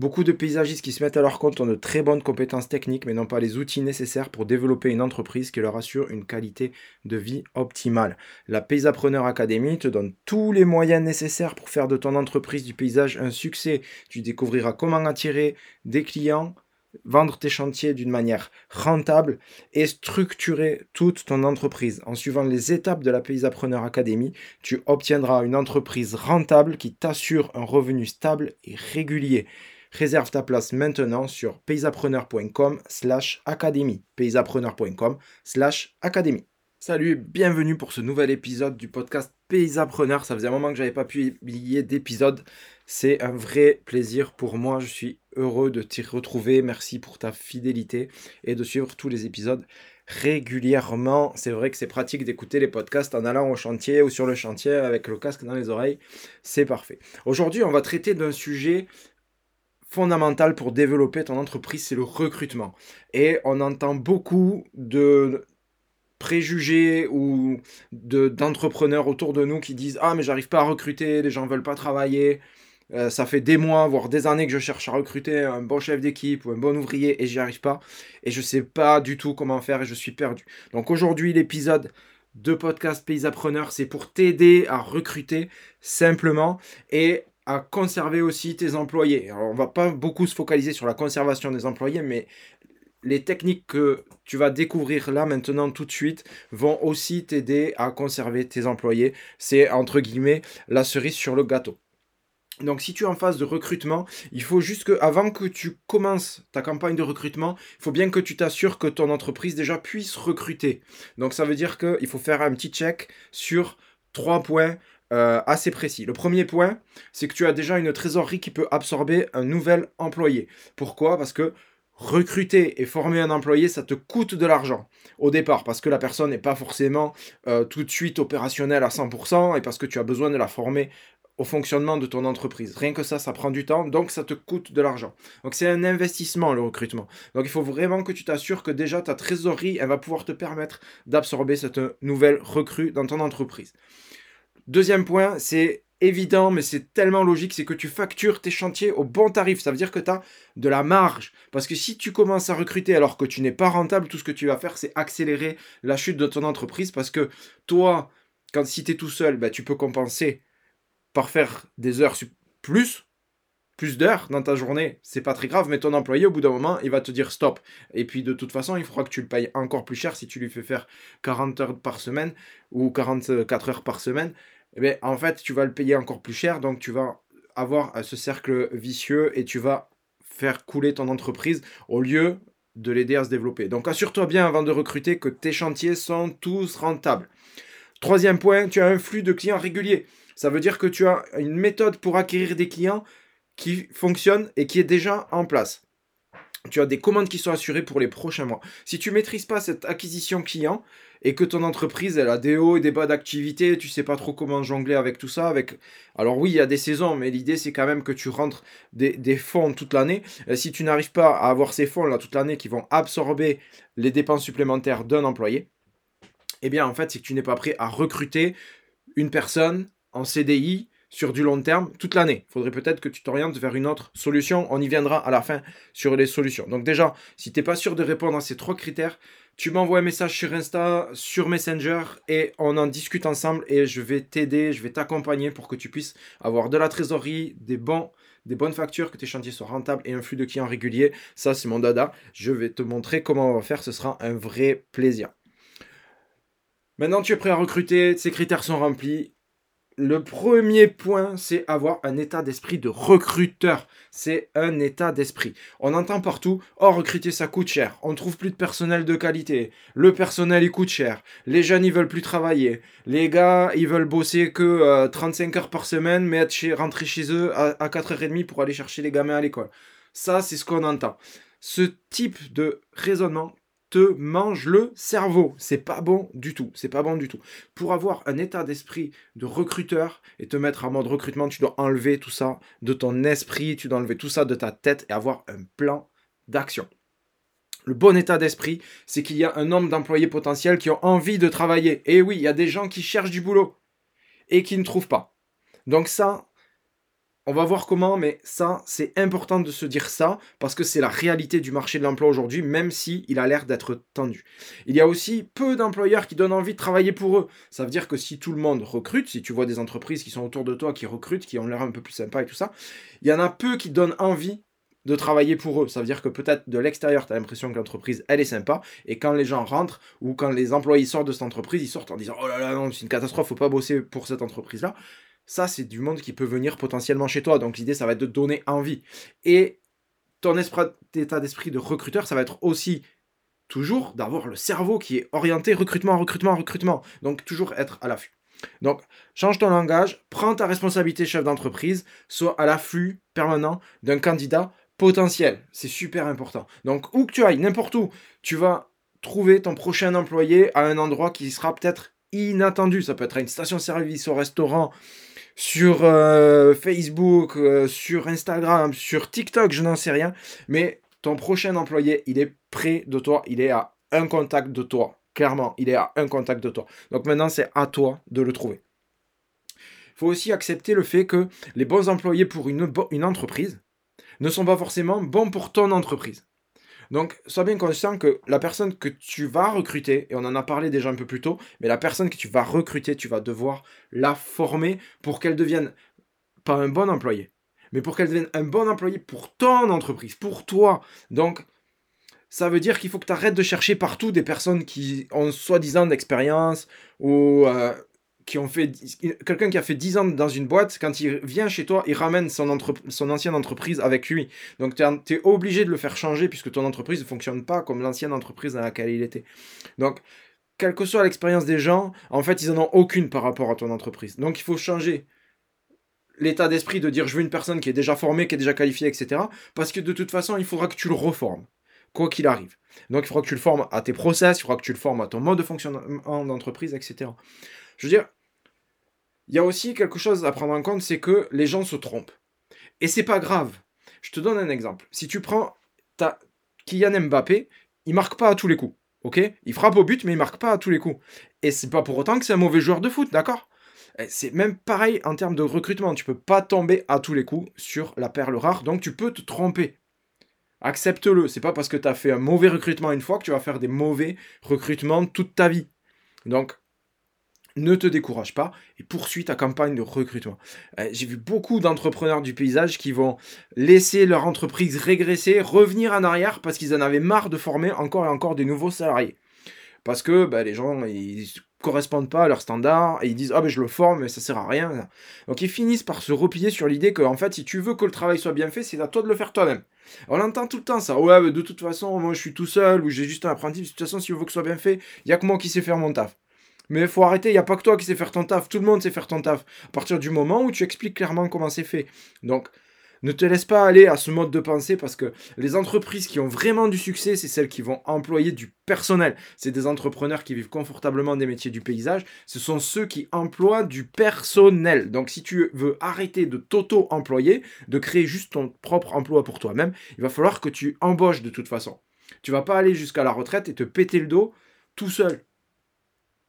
Beaucoup de paysagistes qui se mettent à leur compte ont de très bonnes compétences techniques, mais n'ont pas les outils nécessaires pour développer une entreprise qui leur assure une qualité de vie optimale. La Paysapreneur Academy te donne tous les moyens nécessaires pour faire de ton entreprise du paysage un succès. Tu découvriras comment attirer des clients, vendre tes chantiers d'une manière rentable et structurer toute ton entreprise. En suivant les étapes de la Paysapreneur Academy, tu obtiendras une entreprise rentable qui t'assure un revenu stable et régulier. Réserve ta place maintenant sur paysapreneur.com slash académie. paysapreneur.com slash académie. Salut et bienvenue pour ce nouvel épisode du podcast Paysapreneur. Ça faisait un moment que j'avais pas publié d'épisode. C'est un vrai plaisir pour moi. Je suis heureux de t'y retrouver. Merci pour ta fidélité et de suivre tous les épisodes régulièrement. C'est vrai que c'est pratique d'écouter les podcasts en allant au chantier ou sur le chantier avec le casque dans les oreilles. C'est parfait. Aujourd'hui, on va traiter d'un sujet fondamental pour développer ton entreprise, c'est le recrutement. Et on entend beaucoup de préjugés ou d'entrepreneurs autour de nous qui disent Ah, mais j'arrive pas à recruter, les gens veulent pas travailler. Euh, ça fait des mois, voire des années que je cherche à recruter un bon chef d'équipe ou un bon ouvrier et j'y arrive pas. Et je sais pas du tout comment faire et je suis perdu. Donc aujourd'hui, l'épisode de podcast Pays Appreneur, c'est pour t'aider à recruter simplement et conserver aussi tes employés. Alors, on va pas beaucoup se focaliser sur la conservation des employés, mais les techniques que tu vas découvrir là maintenant tout de suite vont aussi t'aider à conserver tes employés. C'est entre guillemets la cerise sur le gâteau. Donc si tu es en phase de recrutement, il faut juste que avant que tu commences ta campagne de recrutement, il faut bien que tu t'assures que ton entreprise déjà puisse recruter. Donc ça veut dire qu'il faut faire un petit check sur trois points euh, assez précis. Le premier point, c'est que tu as déjà une trésorerie qui peut absorber un nouvel employé. Pourquoi? Parce que recruter et former un employé, ça te coûte de l'argent au départ, parce que la personne n'est pas forcément euh, tout de suite opérationnelle à 100%, et parce que tu as besoin de la former au fonctionnement de ton entreprise. Rien que ça, ça prend du temps, donc ça te coûte de l'argent. Donc c'est un investissement, le recrutement. Donc il faut vraiment que tu t'assures que déjà ta trésorerie, elle va pouvoir te permettre d'absorber cette nouvelle recrue dans ton entreprise. Deuxième point, c'est évident, mais c'est tellement logique, c'est que tu factures tes chantiers au bon tarif. Ça veut dire que tu as de la marge. Parce que si tu commences à recruter alors que tu n'es pas rentable, tout ce que tu vas faire, c'est accélérer la chute de ton entreprise. Parce que toi, quand si tu es tout seul, bah, tu peux compenser par faire des heures plus, plus d'heures dans ta journée, c'est pas très grave, mais ton employé, au bout d'un moment, il va te dire stop. Et puis de toute façon, il faudra que tu le payes encore plus cher si tu lui fais faire 40 heures par semaine ou 44 heures par semaine. Eh bien, en fait, tu vas le payer encore plus cher, donc tu vas avoir ce cercle vicieux et tu vas faire couler ton entreprise au lieu de l'aider à se développer. Donc assure-toi bien avant de recruter que tes chantiers sont tous rentables. Troisième point, tu as un flux de clients régulier. Ça veut dire que tu as une méthode pour acquérir des clients qui fonctionne et qui est déjà en place. Tu as des commandes qui sont assurées pour les prochains mois. Si tu maîtrises pas cette acquisition client et que ton entreprise elle a des hauts et des bas d'activité, tu sais pas trop comment jongler avec tout ça. Avec alors oui, il y a des saisons, mais l'idée c'est quand même que tu rentres des, fonds toute l'année. Euh, si tu n'arrives pas à avoir ces fonds là toute l'année qui vont absorber les dépenses supplémentaires d'un employé, eh bien en fait c'est que tu n'es pas prêt à recruter une personne en CDI sur du long terme toute l'année. Il faudrait peut-être que tu t'orientes vers une autre solution. On y viendra à la fin sur les solutions. Donc déjà, si tu n'es pas sûr de répondre à ces trois critères, tu m'envoies un message sur Insta, sur Messenger et on en discute ensemble et je vais t'aider, je vais t'accompagner pour que tu puisses avoir de la trésorerie, des bons des bonnes factures, que tes chantiers soient rentables et un flux de clients régulier. Ça, c'est mon dada. Je vais te montrer comment on va faire. Ce sera un vrai plaisir. Maintenant, tu es prêt à recruter, ces critères sont remplis le premier point, c'est avoir un état d'esprit de recruteur. C'est un état d'esprit. On entend partout, oh, recruter, ça coûte cher. On trouve plus de personnel de qualité. Le personnel, il coûte cher. Les jeunes, ils veulent plus travailler. Les gars, ils veulent bosser que 35 euh, heures par semaine, mais rentrer chez eux à, à 4h30 pour aller chercher les gamins à l'école. Ça, c'est ce qu'on entend. Ce type de raisonnement te mange le cerveau. C'est pas bon du tout. C'est pas bon du tout. Pour avoir un état d'esprit de recruteur et te mettre en mode recrutement, tu dois enlever tout ça de ton esprit, tu dois enlever tout ça de ta tête et avoir un plan d'action. Le bon état d'esprit, c'est qu'il y a un nombre d'employés potentiels qui ont envie de travailler. Et oui, il y a des gens qui cherchent du boulot et qui ne trouvent pas. Donc ça, On va voir comment, mais ça, c'est important de se dire ça, parce que c'est la réalité du marché de l'emploi aujourd'hui, même si il a l'air d'être tendu. Il y a aussi peu d'employeurs qui donnent envie de travailler pour eux. Ça veut dire que si tout le monde recrute, si tu vois des entreprises qui sont autour de toi, qui recrutent, qui ont l'air un peu plus sympas et tout ça, il y en a peu qui donnent envie de travailler pour eux. Ça veut dire que peut-être de l'extérieur, tu as l'impression que l'entreprise, elle est sympa, et quand les gens rentrent, ou quand les employés sortent de cette entreprise, ils sortent en disant, oh là là, non, c'est une catastrophe, faut pas bosser pour cette entreprise-là. Ça, c'est du monde qui peut venir potentiellement chez toi. Donc l'idée, ça va être de donner envie. Et ton état d'esprit de recruteur, ça va être aussi toujours d'avoir le cerveau qui est orienté recrutement, recrutement, recrutement. Donc toujours être à l'affût. Donc, change ton langage, prends ta responsabilité chef d'entreprise, sois à l'affût permanent d'un candidat potentiel. C'est super important. Donc, où que tu ailles, n'importe où, tu vas trouver ton prochain employé à un endroit qui sera peut-être inattendu. Ça peut être à une station-service, au restaurant, sur euh, Facebook, euh, sur Instagram, sur TikTok, je n'en sais rien. Mais ton prochain employé, il est près de toi, il est à un contact de toi. Clairement, il est à un contact de toi. Donc maintenant, c'est à toi de le trouver. Il faut aussi accepter le fait que les bons employés pour une, une entreprise, ne sont pas forcément bons pour ton entreprise. Donc, sois bien conscient que la personne que tu vas recruter, et on en a parlé déjà un peu plus tôt, mais la personne que tu vas recruter, tu vas devoir la former pour qu'elle devienne pas un bon employé, mais pour qu'elle devienne un bon employé pour ton entreprise, pour toi. Donc, ça veut dire qu'il faut que tu arrêtes de chercher partout des personnes qui ont soi-disant d'expérience ou euh, qui ont fait quelqu'un qui a fait 10 ans dans une boîte, quand il vient chez toi, il ramène son, son ancienne entreprise avec lui. Donc tu es, obligé de le faire changer puisque ton entreprise ne fonctionne pas comme l'ancienne entreprise dans laquelle il était. Donc, quelle que soit l'expérience des gens, en fait, ils n'en ont aucune par rapport à ton entreprise. Donc il faut changer l'état d'esprit de dire je veux une personne qui est déjà formée, qui est déjà qualifiée, etc. Parce que de toute façon, il faudra que tu le reformes, quoi qu'il arrive. Donc il faudra que tu le formes à tes process, il faudra que tu le formes à ton mode de fonctionnement d'entreprise, etc. Je veux dire, il y a aussi quelque chose à prendre en compte, c'est que les gens se trompent. Et c'est pas grave. Je te donne un exemple. Si tu prends ta Kylian Mbappé, il marque pas à tous les coups. Ok? Il frappe au but, mais il marque pas à tous les coups. Et c'est pas pour autant que c'est un mauvais joueur de foot, d'accord? C'est même pareil en termes de recrutement. Tu peux pas tomber à tous les coups sur la perle rare, donc tu peux te tromper. Accepte-le. C'est pas parce que tu as fait un mauvais recrutement une fois que tu vas faire des mauvais recrutements toute ta vie. Donc, ne te décourage pas et poursuis ta campagne de recrutement. Euh, j'ai vu beaucoup d'entrepreneurs du paysage qui vont laisser leur entreprise régresser, revenir en arrière parce qu'ils en avaient marre de former encore et encore des nouveaux salariés. Parce que bah, les gens, ils correspondent pas à leurs standards et ils disent ah ben je le forme mais ça sert à rien. Donc ils finissent par se replier sur l'idée que en fait si tu veux que le travail soit bien fait c'est à toi de le faire toi-même. On entend tout le temps ça. Ouais de toute façon moi je suis tout seul ou j'ai juste un apprenti. De toute façon si je veux que ce soit bien fait il y a que moi qui sais faire mon taf mais faut arrêter, il n'y a pas que toi qui sais faire ton taf, tout le monde sait faire ton taf. À partir du moment où tu expliques clairement comment c'est fait. Donc, ne te laisse pas aller à ce mode de pensée parce que les entreprises qui ont vraiment du succès, c'est celles qui vont employer du personnel. C'est des entrepreneurs qui vivent confortablement des métiers du paysage. Ce sont ceux qui emploient du personnel. Donc si tu veux arrêter de t'auto-employer, de créer juste ton propre emploi pour toi-même, il va falloir que tu embauches de toute façon. Tu vas pas aller jusqu'à la retraite et te péter le dos tout seul.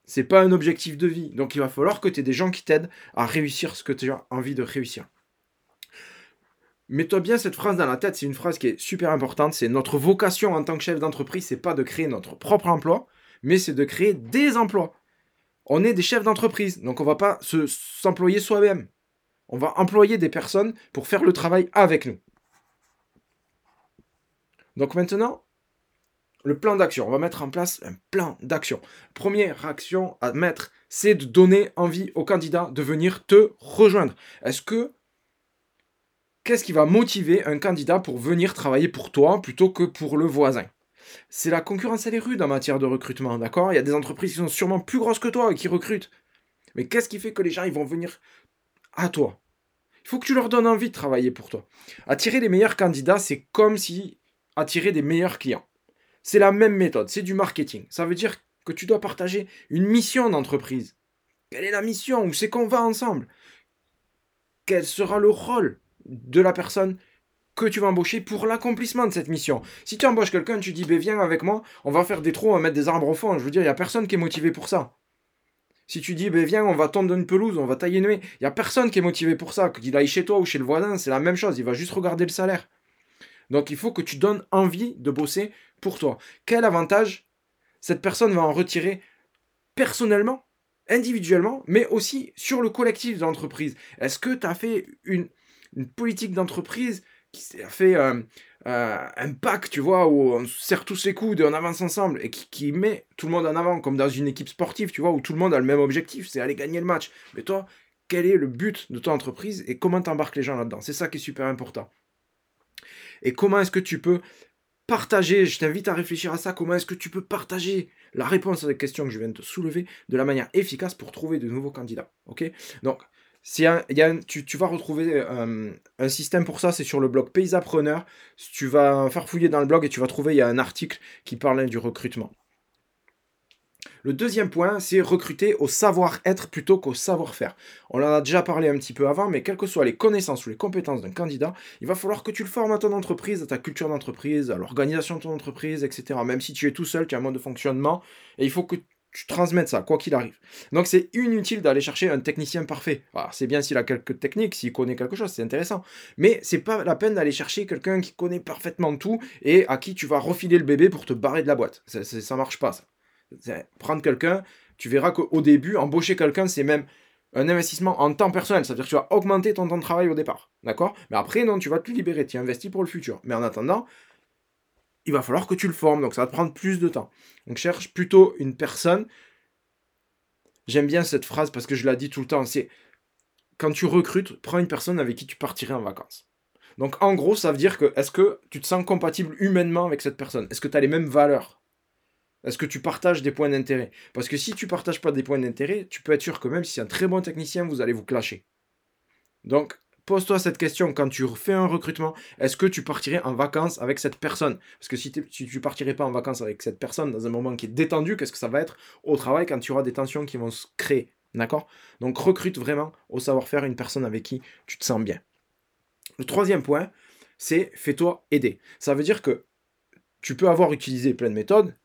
C'est pas un objectif de vie. Donc il va falloir que tu aies des gens qui t'aident à réussir ce que tu as envie de réussir. Mets-toi bien cette phrase dans la tête, c'est une phrase qui est super importante. C'est notre vocation en tant que chef d'entreprise, c'est pas de créer notre propre emploi, mais c'est de créer des emplois. On est des chefs d'entreprise, donc on va pas s'employer soi-même. On va employer des personnes pour faire le travail avec nous. Donc maintenant, le plan d'action. On va mettre en place un plan d'action. Première action à mettre, c'est de donner envie au candidat de venir te rejoindre. Est-ce que qu'est-ce qui va motiver un candidat pour venir travailler pour toi plutôt que pour le voisin? C'est la concurrence, elle est rude en matière de recrutement, d'accord? Il y a des entreprises qui sont sûrement plus grosses que toi et qui recrutent. Mais qu'est-ce qui fait que les gens ils vont venir à toi? Il faut que tu leur donnes envie de travailler pour toi. Attirer les meilleurs candidats, c'est comme si attirer des meilleurs clients. C'est la même méthode, c'est du marketing. Ça veut dire que tu dois partager une mission d'entreprise. Quelle est la mission Où c'est qu'on va ensemble? Quel sera le rôle de la personne que tu vas embaucher pour l'accomplissement de cette mission? Si tu embauches quelqu'un, tu dis, ben, viens avec moi, on va faire des trous, on va mettre des arbres au fond. Je veux dire, il n'y a personne qui est motivé pour ça. Si tu dis, ben viens, on va tondre une pelouse, on va tailler une haie, il n'y a personne qui est motivé pour ça. Qu'il aille chez toi ou chez le voisin, c'est la même chose. Il va juste regarder le salaire. Donc il faut que tu donnes envie de bosser pour toi. Quel avantage cette personne va en retirer personnellement, individuellement, mais aussi sur le collectif de l'entreprise Est-ce que tu as fait une, politique d'entreprise qui a fait euh, euh, un pack, tu vois, où on serre tous les coudes et on avance ensemble et qui, met tout le monde en avant, comme dans une équipe sportive, tu vois, où tout le monde a le même objectif, c'est aller gagner le match. Mais toi, quel est le but de ton entreprise et comment t'embarques les gens là-dedans? C'est ça qui est super important et comment est-ce que tu peux partager, je t'invite à réfléchir à ça, comment est-ce que tu peux partager la réponse à cette question que je viens de soulever de la manière efficace pour trouver de nouveaux candidats. Ok? Donc, si tu, vas retrouver euh, un système pour ça, c'est sur le blog Paysapreneur. Tu vas faire fouiller dans le blog et tu vas trouver, il y a un article qui parle du recrutement. Le deuxième point, c'est recruter au savoir-être plutôt qu'au savoir-faire. On en a déjà parlé un petit peu avant, mais quelles que soient les connaissances ou les compétences d'un candidat, il va falloir que tu le formes à ton entreprise, à ta culture d'entreprise, à l'organisation de ton entreprise, etc. Même si tu es tout seul, tu as un mode de fonctionnement, et il faut que tu transmettes ça, quoi qu'il arrive. Donc c'est inutile d'aller chercher un technicien parfait. c'est bien s'il a quelques techniques, s'il connaît quelque chose, c'est intéressant. Mais c'est pas la peine d'aller chercher quelqu'un qui connaît parfaitement tout et à qui tu vas refiler le bébé pour te barrer de la boîte. Ça, ça marche pas. Prendre quelqu'un, tu verras qu'au début, embaucher quelqu'un, c'est même un investissement en temps personnel. C'est-à-dire que tu vas augmenter ton temps de travail au départ. D'accord? Mais après, non, tu vas te libérer, tu investis pour le futur. Mais en attendant, il va falloir que tu le formes. Donc ça va te prendre plus de temps. Donc cherche plutôt une personne. J'aime bien cette phrase parce que je la dis tout le temps. C'est quand tu recrutes, prends une personne avec qui tu partirais en vacances. Donc en gros, ça veut dire que est-ce que tu te sens compatible humainement avec cette personne? Est-ce que tu as les mêmes valeurs? Est-ce que tu partages des points d'intérêt? Parce que si tu partages pas des points d'intérêt, tu peux être sûr que même si c'est un très bon technicien, vous allez vous clasher. Donc, pose-toi cette question quand tu fais un recrutement. Est-ce que tu partirais en vacances avec cette personne? Parce que si, tu tu partirais pas en vacances avec cette personne dans un moment qui est détendu, qu'est-ce que ça va être au travail quand tu auras des tensions qui vont se créer? D'accord? Donc, recrute vraiment au savoir-faire une personne avec qui tu te sens bien. Le troisième point, c'est fais-toi aider. Ça veut dire que tu peux avoir utilisé plein de méthodes,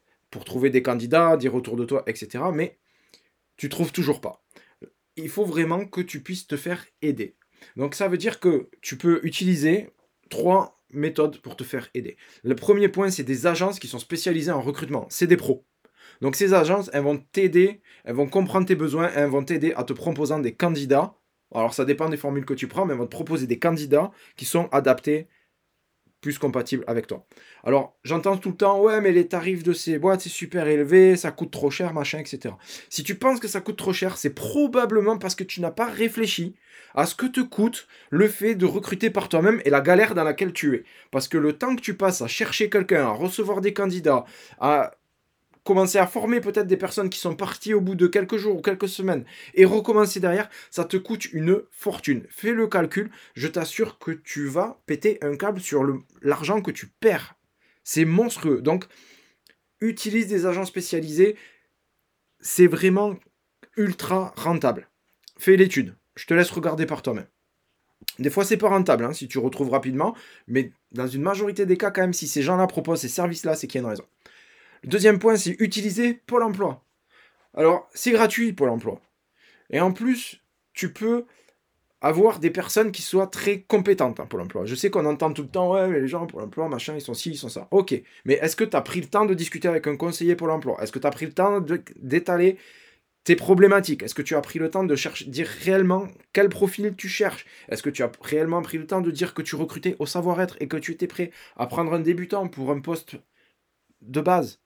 trouver des candidats, dire autour de toi, etc. Mais tu trouves toujours pas. Il faut vraiment que tu puisses te faire aider. Donc ça veut dire que tu peux utiliser trois méthodes pour te faire aider. Le premier point, c'est des agences qui sont spécialisées en recrutement. C'est des pros. Donc ces agences, elles vont t'aider, elles vont comprendre tes besoins, elles vont t'aider à te proposant des candidats. Alors ça dépend des formules que tu prends, mais elles vont te proposer des candidats qui sont adaptés plus compatible avec toi. Alors, j'entends tout le temps, ouais, mais les tarifs de ces boîtes, c'est super élevé, ça coûte trop cher, machin, etc. Si tu penses que ça coûte trop cher, c'est probablement parce que tu n'as pas réfléchi à ce que te coûte le fait de recruter par toi-même et la galère dans laquelle tu es. Parce que le temps que tu passes à chercher quelqu'un, à recevoir des candidats, à commencer à former peut-être des personnes qui sont parties au bout de quelques jours ou quelques semaines et recommencer derrière, ça te coûte une fortune. Fais le calcul, je t'assure que tu vas péter un câble sur l'argent que tu perds. C'est monstrueux. Donc, utilise des agents spécialisés, c'est vraiment ultra rentable. Fais l'étude, je te laisse regarder par toi-même. Des fois, c'est pas rentable hein, si tu retrouves rapidement, mais dans une majorité des cas, quand même, si ces gens-là proposent ces services-là, c'est qu'il y a une raison. Le deuxième point, c'est utiliser Pôle emploi. Alors, c'est gratuit, Pôle emploi. Et en plus, tu peux avoir des personnes qui soient très compétentes en Pôle emploi. Je sais qu'on entend tout le temps, ouais, mais les gens Pôle emploi, machin, ils sont ci, ils sont ça. Ok, mais est-ce que tu as pris le temps de discuter avec un conseiller Pôle emploi? Est-ce que tu as pris le temps d'étaler tes problématiques? Est-ce que tu as pris le temps de chercher, dire réellement quel profil tu cherches? Est-ce que tu as réellement pris le temps de dire que tu recrutais au savoir-être et que tu étais prêt à prendre un débutant pour un poste de base?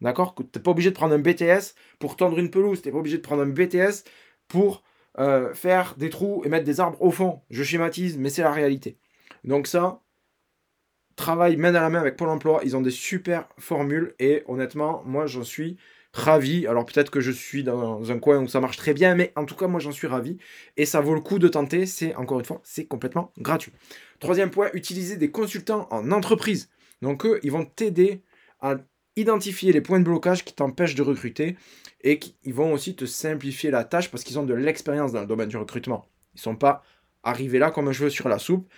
D'accord Tu n'es pas obligé de prendre un BTS pour tendre une pelouse. Tu n'es pas obligé de prendre un BTS pour euh, faire des trous et mettre des arbres au fond. Je schématise, mais c'est la réalité. Donc ça, travaille main dans la main avec Pôle emploi. Ils ont des super formules et honnêtement, moi j'en suis ravi. Alors peut-être que je suis dans un coin où ça marche très bien, mais en tout cas, moi j'en suis ravi. Et ça vaut le coup de tenter. C'est encore une fois, c'est complètement gratuit. Troisième point, utiliser des consultants en entreprise. Donc eux, ils vont t'aider à identifier les points de blocage qui t'empêchent de recruter et qui, vont aussi te simplifier la tâche parce qu'ils ont de l'expérience dans le domaine du recrutement. Ils ne sont pas arrivés là comme un cheveu sur la soupe.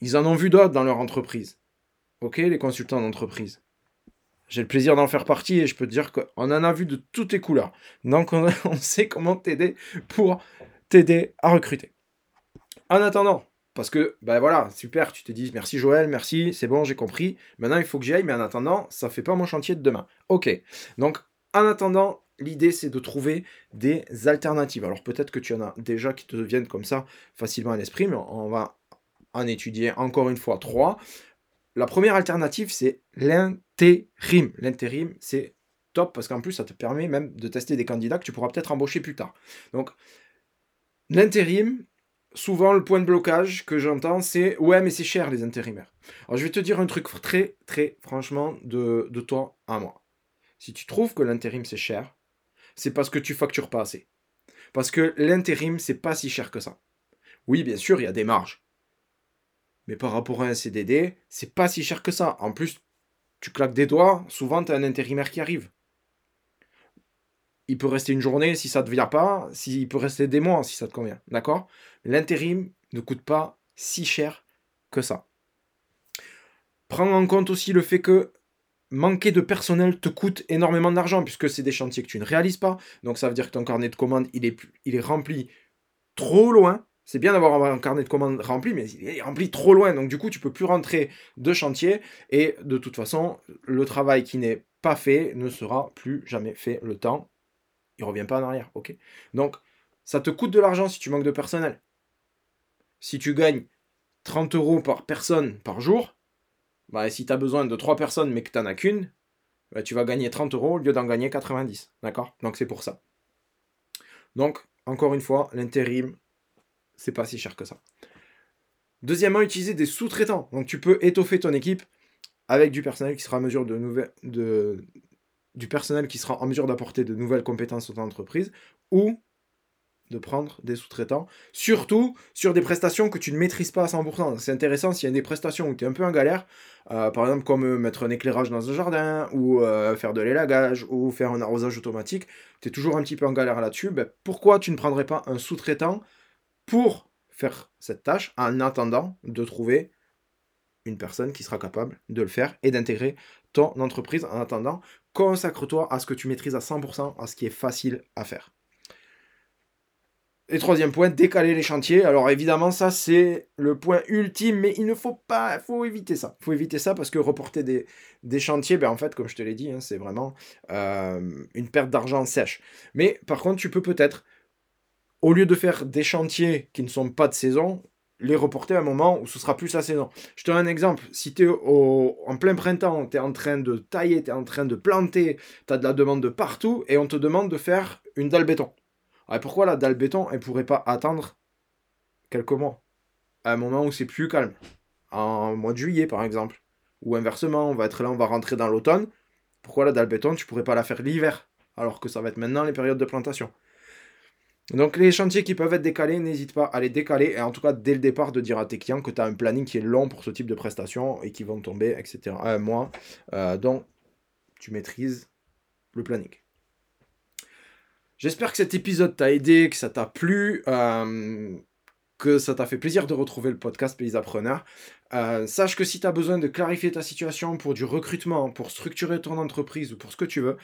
Ils en ont vu d'autres dans leur entreprise. Ok, les consultants d'entreprise. j'ai le plaisir d'en faire partie et je peux te dire qu'on en a vu de toutes les couleurs. Donc on, sait comment t'aider pour t'aider à recruter. En attendant, parce que, ben voilà, super, tu te dis merci Joël, merci, c'est bon, j'ai compris. Maintenant, il faut que j'y aille, mais en attendant, ça ne fait pas mon chantier de demain. Ok. Donc, en attendant, l'idée, c'est de trouver des alternatives. Alors, peut-être que tu en as déjà qui te viennent comme ça facilement à l'esprit, mais on va en étudier encore une fois trois. La première alternative, c'est l'intérim. L'intérim, c'est top parce qu'en plus, ça te permet même de tester des candidats que tu pourras peut-être embaucher plus tard. Donc, l'intérim, souvent le point de blocage que j'entends, c'est ouais, mais c'est cher les intérimaires. Alors, je vais te dire un truc très, très franchement de, toi à moi. Si tu trouves que l'intérim c'est cher, c'est parce que tu factures pas assez. Parce que l'intérim, c'est pas si cher que ça. Oui, bien sûr, il y a des marges. Mais par rapport à un CDD, c'est pas si cher que ça. En plus, tu claques des doigts, souvent tu as un intérimaire qui arrive. Il peut rester une journée si ça ne te vient pas, il peut rester des mois si ça te convient. D'accord? L'intérim ne coûte pas si cher que ça. Prends en compte aussi le fait que manquer de personnel te coûte énormément d'argent puisque c'est des chantiers que tu ne réalises pas. Donc ça veut dire que ton carnet de commandes, il est, rempli trop loin c'est bien d'avoir un carnet de commandes rempli, mais il est rempli trop loin. Donc du coup, tu peux plus rentrer de chantier. Et de toute façon, le travail qui n'est pas fait ne sera plus jamais fait. Le temps, il revient pas en arrière. Ok. Donc, ça te coûte de l'argent si tu manques de personnel. Si tu gagnes 30 euros par personne par jour, bah, si tu as besoin de 3 personnes mais que tu n'en as qu'une, bah, tu vas gagner 30 euros au lieu d'en gagner 90. D'accord Donc c'est pour ça. Donc, encore une fois, l'intérim, c'est pas si cher que ça. Deuxièmement, utiliser des sous-traitants. Donc tu peux étoffer ton équipe avec du personnel qui sera en mesure de nouvelles de du personnel qui sera en mesure d'apporter de nouvelles compétences aux entreprises ou de prendre des sous-traitants, surtout sur des prestations que tu ne maîtrises pas à 100%. C'est intéressant s'il y a des prestations où tu es un peu en galère, euh, par exemple comme euh, mettre un éclairage dans un jardin, ou euh, faire de l'élagage, ou faire un arrosage automatique, tu es toujours un petit peu en galère là-dessus, ben, pourquoi tu ne prendrais pas un sous-traitant pour faire cette tâche en attendant de trouver une personne qui sera capable de le faire et d'intégrer ton entreprise en attendant. Consacre-toi à ce que tu maîtrises à 100%, à ce qui est facile à faire. Et troisième point, décaler les chantiers. Alors évidemment, ça c'est le point ultime, mais il ne faut pas, il faut éviter ça. Il faut éviter ça parce que reporter des, chantiers, ben en fait, comme je te l'ai dit, hein, c'est vraiment euh, une perte d'argent sèche. Mais par contre, tu peux peut-être au lieu de faire des chantiers qui ne sont pas de saison, les reporter à un moment où ce sera plus la saison. Je te donne un exemple. Si tu es en plein printemps, tu es en train de tailler, tu es en train de planter, tu as de la demande de partout et on te demande de faire une dalle béton. Pourquoi la dalle béton, elle pourrait pas attendre quelques mois? À un moment où c'est plus calme. En mois de juillet, par exemple. Ou inversement, on va être là, on va rentrer dans l'automne. Pourquoi la dalle béton, tu pourrais pas la faire l'hiver? Alors que ça va être maintenant les périodes de plantation. Donc les chantiers qui peuvent être décalés, n'hésite pas à les décaler et en tout cas dès le départ de dire à tes clients que tu as un planning qui est long pour ce type de prestations et qui vont tomber, etc. Un mois. Euh, donc tu maîtrises le planning. J'espère que cet épisode t'a aidé, que ça t'a plu, euh, que ça t'a fait plaisir de retrouver le podcast Pays Appreneurs. Euh, sache que si tu as besoin de clarifier ta situation pour du recrutement, pour structurer ton entreprise ou pour ce que tu veux,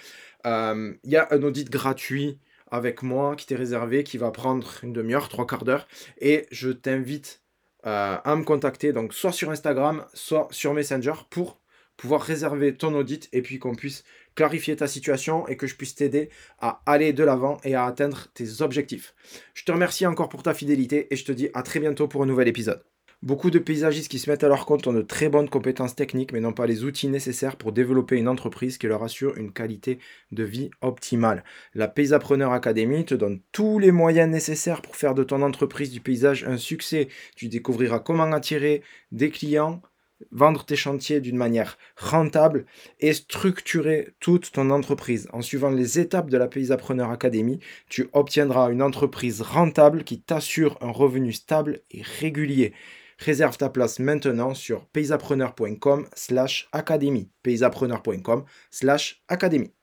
il y a un audit gratuit avec moi qui t'est réservé, qui va prendre une demi-heure, trois quarts d'heure. Et je t'invite euh, à me contacter, donc soit sur Instagram, soit sur Messenger, pour pouvoir réserver ton audit et puis qu'on puisse clarifier ta situation et que je puisse t'aider à aller de l'avant et à atteindre tes objectifs. Je te remercie encore pour ta fidélité et je te dis à très bientôt pour un nouvel épisode. Beaucoup de paysagistes qui se mettent à leur compte ont de très bonnes compétences techniques mais n'ont pas les outils nécessaires pour développer une entreprise qui leur assure une qualité de vie optimale. La Paysapreneur Academy te donne tous les moyens nécessaires pour faire de ton entreprise du paysage un succès. Tu découvriras comment attirer des clients, vendre tes chantiers d'une manière rentable et structurer toute ton entreprise. En suivant les étapes de la Paysapreneur Academy, tu obtiendras une entreprise rentable qui t'assure un revenu stable et régulier. Réserve ta place maintenant sur paysapreneur.com slash académie. paysapreneur.com slash académie.